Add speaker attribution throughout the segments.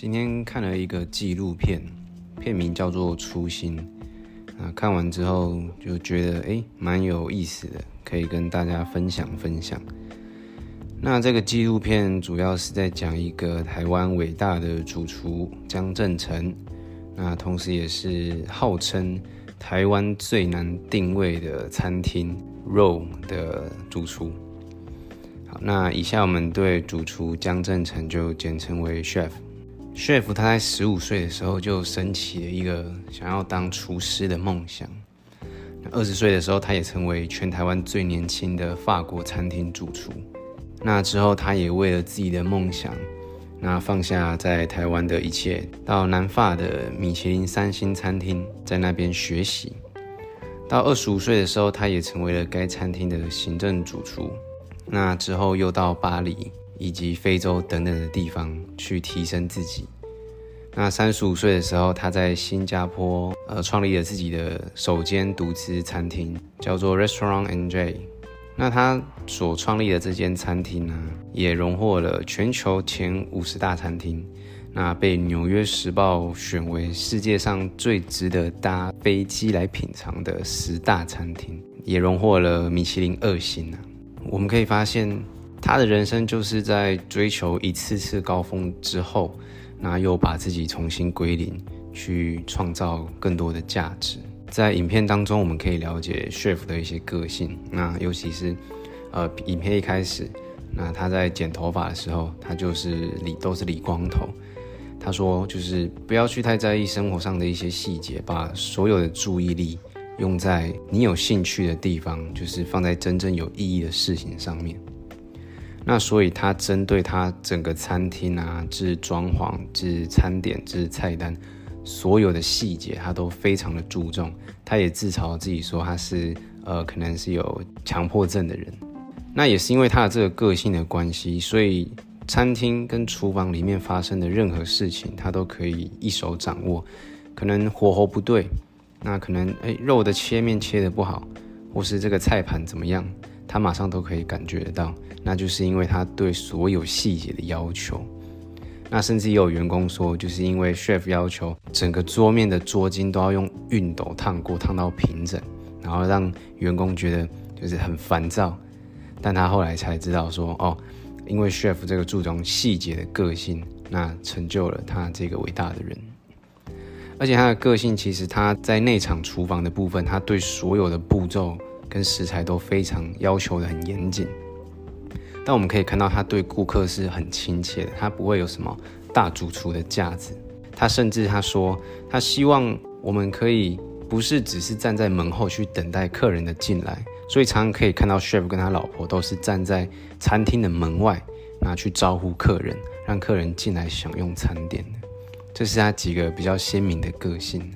Speaker 1: 今天看了一个纪录片，片名叫做《初心》。啊，看完之后就觉得哎，蛮有意思的，可以跟大家分享分享。那这个纪录片主要是在讲一个台湾伟大的主厨江正成，那同时也是号称台湾最难定位的餐厅 “roll” 的主厨。好，那以下我们对主厨江正成就简称为 chef。Chef 他在十五岁的时候就升起了一个想要当厨师的梦想。二十岁的时候，他也成为全台湾最年轻的法国餐厅主厨。那之后，他也为了自己的梦想，那放下在台湾的一切，到南法的米其林三星餐厅，在那边学习。到二十五岁的时候，他也成为了该餐厅的行政主厨。那之后又到巴黎。以及非洲等等的地方去提升自己。那三十五岁的时候，他在新加坡呃创立了自己的首间独资餐厅，叫做 Restaurant NJ。那他所创立的这间餐厅呢，也荣获了全球前五十大餐厅，那被纽约时报选为世界上最值得搭飞机来品尝的十大餐厅，也荣获了米其林二星啊。我们可以发现。他的人生就是在追求一次次高峰之后，那又把自己重新归零，去创造更多的价值。在影片当中，我们可以了解 chef 的一些个性。那尤其是，呃，影片一开始，那他在剪头发的时候，他就是理都是理光头。他说，就是不要去太在意生活上的一些细节，把所有的注意力用在你有兴趣的地方，就是放在真正有意义的事情上面。那所以，他针对他整个餐厅啊，至装潢、至餐点、至菜单，所有的细节，他都非常的注重。他也自嘲自己说，他是呃，可能是有强迫症的人。那也是因为他的这个个性的关系，所以餐厅跟厨房里面发生的任何事情，他都可以一手掌握。可能火候不对，那可能哎，肉的切面切的不好，或是这个菜盘怎么样？他马上都可以感觉得到，那就是因为他对所有细节的要求。那甚至也有员工说，就是因为 chef 要求整个桌面的桌巾都要用熨斗烫过，烫到平整，然后让员工觉得就是很烦躁。但他后来才知道说，哦，因为 chef 这个注重细节的个性，那成就了他这个伟大的人。而且他的个性，其实他在内场厨房的部分，他对所有的步骤。跟食材都非常要求的很严谨，但我们可以看到他对顾客是很亲切的，他不会有什么大主厨的架子，他甚至他说他希望我们可以不是只是站在门后去等待客人的进来，所以常常可以看到 chef 跟他老婆都是站在餐厅的门外，拿去招呼客人，让客人进来享用餐点的，这是他几个比较鲜明的个性。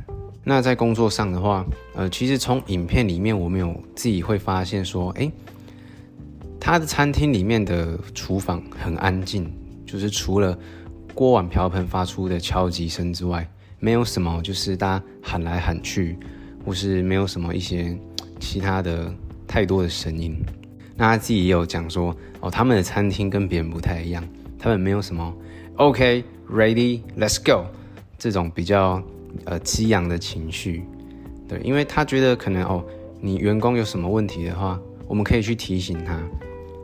Speaker 1: 那在工作上的话，呃，其实从影片里面我们有自己会发现说，哎，他的餐厅里面的厨房很安静，就是除了锅碗瓢盆发出的敲击声之外，没有什么就是大家喊来喊去，或是没有什么一些其他的太多的声音。那他自己也有讲说，哦，他们的餐厅跟别人不太一样，他们没有什么 OK，Ready，Let's go 这种比较。呃，激昂的情绪，对，因为他觉得可能哦，你员工有什么问题的话，我们可以去提醒他，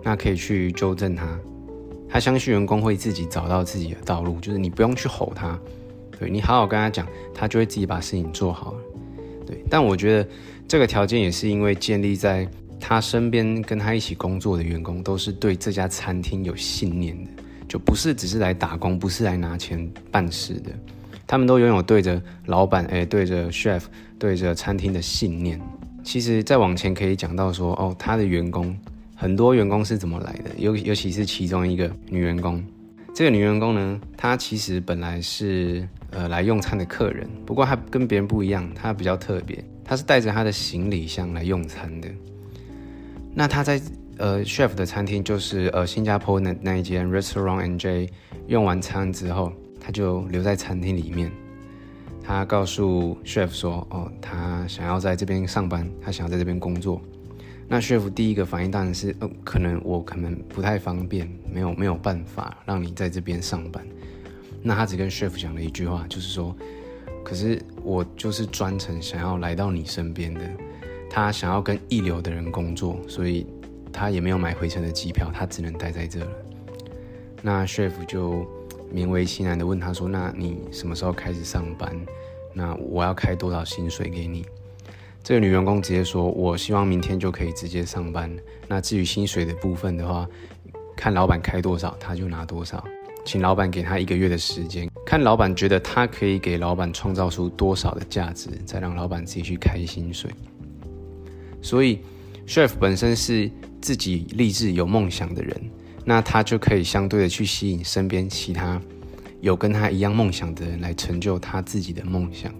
Speaker 1: 那可以去纠正他。他相信员工会自己找到自己的道路，就是你不用去吼他，对你好好跟他讲，他就会自己把事情做好。对，但我觉得这个条件也是因为建立在他身边跟他一起工作的员工都是对这家餐厅有信念的，就不是只是来打工，不是来拿钱办事的。他们都拥有对着老板、哎，对着 chef、对着餐厅的信念。其实再往前可以讲到说，哦，他的员工很多员工是怎么来的？尤尤其是其中一个女员工。这个女员工呢，她其实本来是呃来用餐的客人，不过她跟别人不一样，她比较特别，她是带着她的行李箱来用餐的。那她在呃 chef 的餐厅，就是呃新加坡那那一间 Restaurant NJ 用完餐之后。他就留在餐厅里面，他告诉 chef 说：“哦，他想要在这边上班，他想要在这边工作。”那 chef 第一个反应当然是：“呃，可能我可能不太方便，没有没有办法让你在这边上班。”那他只跟 chef 讲了一句话，就是说，可是我就是专程想要来到你身边的。他想要跟一流的人工作，所以他也没有买回程的机票，他只能待在这了。那 chef 就勉为其难的问他说：“那你什么时候开始上班？那我要开多少薪水给你？”这个女员工直接说：“我希望明天就可以直接上班。那至于薪水的部分的话，看老板开多少，他就拿多少。请老板给他一个月的时间，看老板觉得他可以给老板创造出多少的价值，再让老板自己去开薪水。”所以，chef 本身是自己立志有梦想的人，那他就可以相对的去吸引身边其他有跟他一样梦想的人来成就他自己的梦想。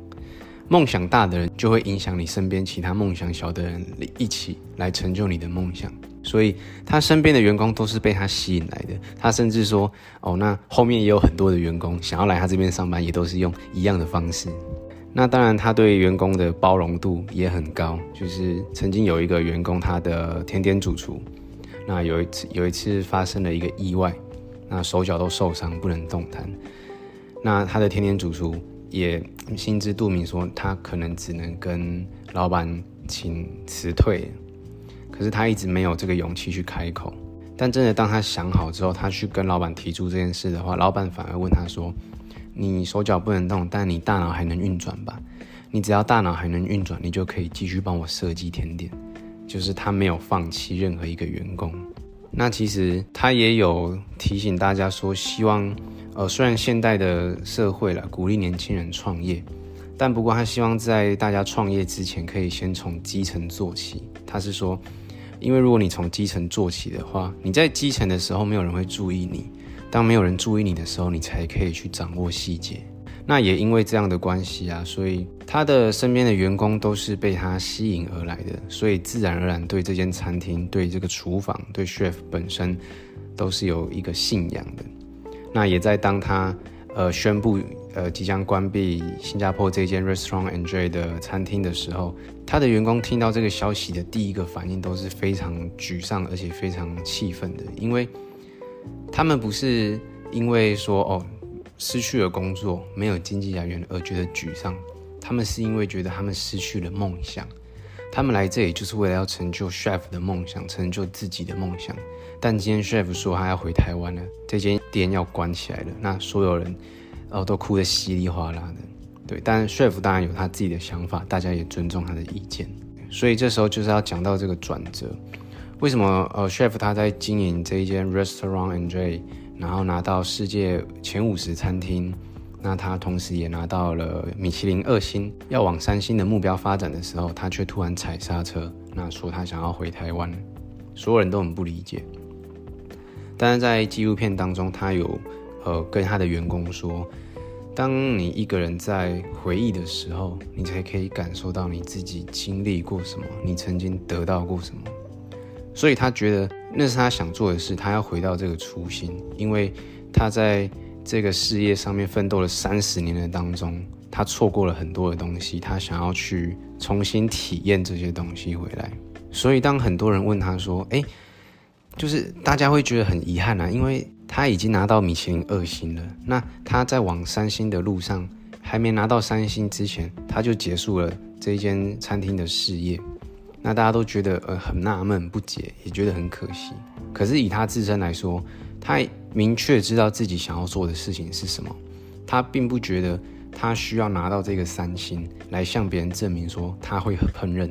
Speaker 1: 梦想大的人就会影响你身边其他梦想小的人一起来成就你的梦想。所以，他身边的员工都是被他吸引来的。他甚至说：“哦，那后面也有很多的员工想要来他这边上班，也都是用一样的方式。”那当然，他对员工的包容度也很高。就是曾经有一个员工，他的甜点主厨，那有一次有一次发生了一个意外，那手脚都受伤，不能动弹。那他的甜点主厨也心知肚明，说他可能只能跟老板请辞退。可是他一直没有这个勇气去开口。但真的当他想好之后，他去跟老板提出这件事的话，老板反而问他说。你手脚不能动，但你大脑还能运转吧？你只要大脑还能运转，你就可以继续帮我设计甜点。就是他没有放弃任何一个员工。那其实他也有提醒大家说，希望呃，虽然现代的社会了鼓励年轻人创业，但不过他希望在大家创业之前，可以先从基层做起。他是说，因为如果你从基层做起的话，你在基层的时候，没有人会注意你。当没有人注意你的时候，你才可以去掌握细节。那也因为这样的关系啊，所以他的身边的员工都是被他吸引而来的，所以自然而然对这间餐厅、对这个厨房、对 chef 本身都是有一个信仰的。那也在当他呃宣布呃即将关闭新加坡这间 Restaurant Enjoy 的餐厅的时候，他的员工听到这个消息的第一个反应都是非常沮丧，而且非常气愤的，因为。他们不是因为说哦失去了工作没有经济来源而觉得沮丧，他们是因为觉得他们失去了梦想。他们来这里就是为了要成就 chef 的梦想，成就自己的梦想。但今天 chef 说他要回台湾了，这间店要关起来了，那所有人哦都哭得稀里哗啦的。对，但 chef 当然有他自己的想法，大家也尊重他的意见。所以这时候就是要讲到这个转折。为什么呃，chef 他在经营这一间 restaurant enjoy，然后拿到世界前五十餐厅，那他同时也拿到了米其林二星，要往三星的目标发展的时候，他却突然踩刹车，那说他想要回台湾，所有人都很不理解。但是在纪录片当中，他有呃跟他的员工说，当你一个人在回忆的时候，你才可以感受到你自己经历过什么，你曾经得到过什么。所以他觉得那是他想做的事，他要回到这个初心，因为他在这个事业上面奋斗了三十年的当中，他错过了很多的东西，他想要去重新体验这些东西回来。所以当很多人问他说：“哎，就是大家会觉得很遗憾啊，因为他已经拿到米其林二星了，那他在往三星的路上还没拿到三星之前，他就结束了这一间餐厅的事业。”那大家都觉得呃很纳闷不解，也觉得很可惜。可是以他自身来说，他明确知道自己想要做的事情是什么。他并不觉得他需要拿到这个三星来向别人证明说他会烹饪。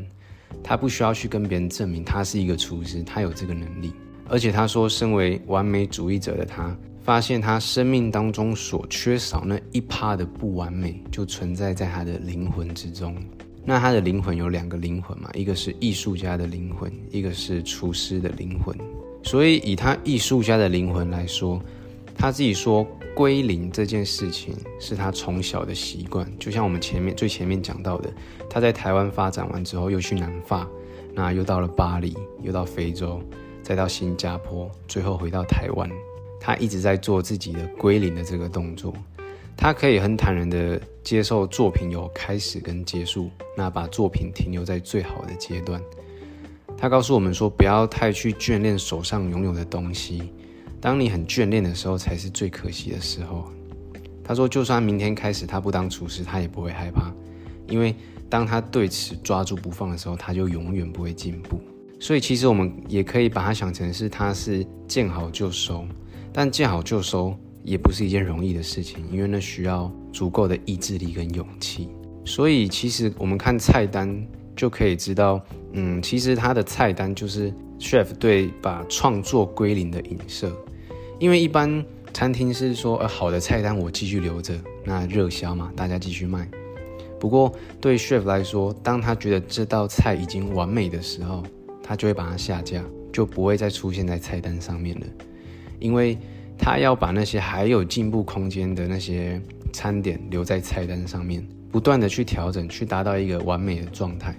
Speaker 1: 他不需要去跟别人证明他是一个厨师，他有这个能力。而且他说，身为完美主义者的他，发现他生命当中所缺少那一趴的不完美，就存在在他的灵魂之中。那他的灵魂有两个灵魂嘛，一个是艺术家的灵魂，一个是厨师的灵魂。所以以他艺术家的灵魂来说，他自己说归零这件事情是他从小的习惯。就像我们前面最前面讲到的，他在台湾发展完之后，又去南法，那又到了巴黎，又到非洲，再到新加坡，最后回到台湾，他一直在做自己的归零的这个动作。他可以很坦然的接受作品有开始跟结束，那把作品停留在最好的阶段。他告诉我们说，不要太去眷恋手上拥有的东西，当你很眷恋的时候，才是最可惜的时候。他说，就算明天开始他不当厨师，他也不会害怕，因为当他对此抓住不放的时候，他就永远不会进步。所以其实我们也可以把它想成是他是见好就收，但见好就收也不是一件容易的事情，因为那需要足够的意志力跟勇气。所以其实我们看菜单就可以知道，嗯，其实他的菜单就是 chef 对把创作归零的影射，因为一般。餐厅是说，呃，好的菜单我继续留着，那热销嘛，大家继续卖。不过对 chef 来说，当他觉得这道菜已经完美的时候，他就会把它下架，就不会再出现在菜单上面了。因为他要把那些还有进步空间的那些餐点留在菜单上面，不断的去调整，去达到一个完美的状态。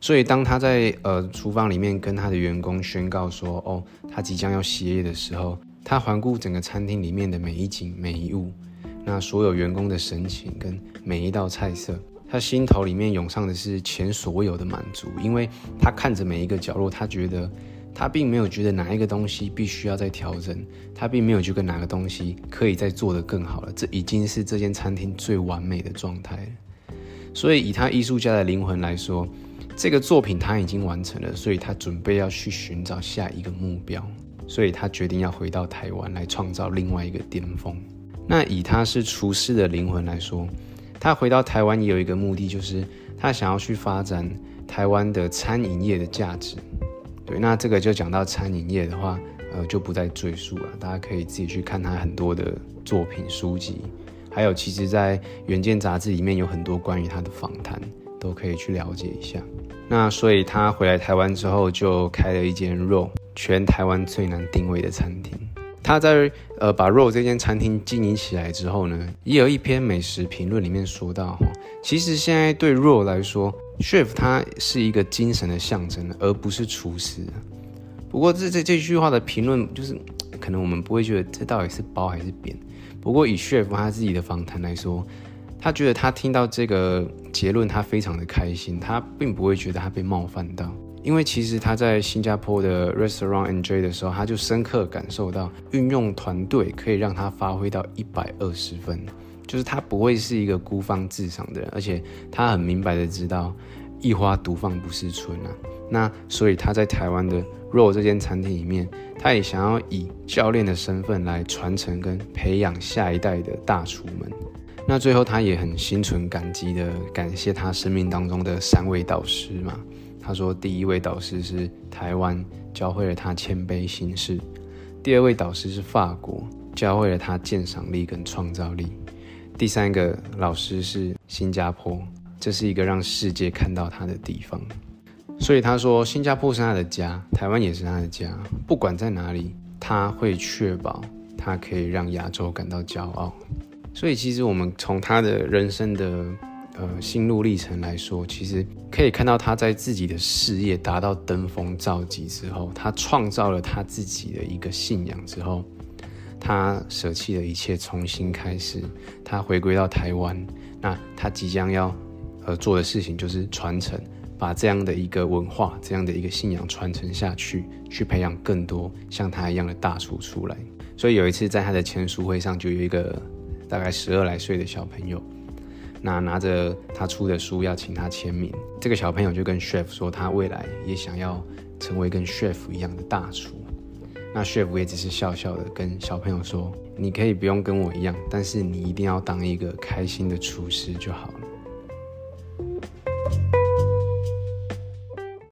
Speaker 1: 所以当他在呃厨房里面跟他的员工宣告说，哦，他即将要歇业的时候。他环顾整个餐厅里面的每一景每一物，那所有员工的神情跟每一道菜色，他心头里面涌上的是前所未有的满足，因为他看着每一个角落，他觉得他并没有觉得哪一个东西必须要再调整，他并没有觉得哪个东西可以再做得更好了，这已经是这间餐厅最完美的状态了。所以以他艺术家的灵魂来说，这个作品他已经完成了，所以他准备要去寻找下一个目标。所以他决定要回到台湾来创造另外一个巅峰。那以他是厨师的灵魂来说，他回到台湾也有一个目的，就是他想要去发展台湾的餐饮业的价值。对，那这个就讲到餐饮业的话，呃，就不再赘述了。大家可以自己去看他很多的作品书籍，还有其实在《远见》杂志里面有很多关于他的访谈，都可以去了解一下。那所以他回来台湾之后，就开了一间肉。全台湾最难定位的餐厅，他在呃把肉这间餐厅经营起来之后呢，也有一篇美食评论里面说到哈，其实现在对肉来说，Chef 他是一个精神的象征，而不是厨师。不过这这这句话的评论，就是可能我们不会觉得这到底是褒还是贬。不过以 Chef 他自己的访谈来说，他觉得他听到这个结论，他非常的开心，他并不会觉得他被冒犯到。因为其实他在新加坡的 restaurant enjoy 的时候，他就深刻感受到运用团队可以让他发挥到一百二十分，就是他不会是一个孤芳自赏的人，而且他很明白的知道一花独放不是春啊。那所以他在台湾的 roll 这间餐厅里面，他也想要以教练的身份来传承跟培养下一代的大厨们。那最后他也很心存感激的感谢他生命当中的三位导师嘛。他说：“第一位导师是台湾，教会了他谦卑行事；第二位导师是法国，教会了他鉴赏力跟创造力；第三个老师是新加坡，这是一个让世界看到他的地方。所以他说，新加坡是他的家，台湾也是他的家。不管在哪里，他会确保他可以让亚洲感到骄傲。所以，其实我们从他的人生的。”呃，心路历程来说，其实可以看到他在自己的事业达到登峰造极之后，他创造了他自己的一个信仰之后，他舍弃了一切，重新开始，他回归到台湾。那他即将要呃做的事情就是传承，把这样的一个文化、这样的一个信仰传承下去，去培养更多像他一样的大厨出来。所以有一次在他的签书会上，就有一个大概十二来岁的小朋友。那拿着他出的书要请他签名，这个小朋友就跟 chef 说，他未来也想要成为跟 chef 一样的大厨。那 chef 也只是笑笑的跟小朋友说，你可以不用跟我一样，但是你一定要当一个开心的厨师就好了。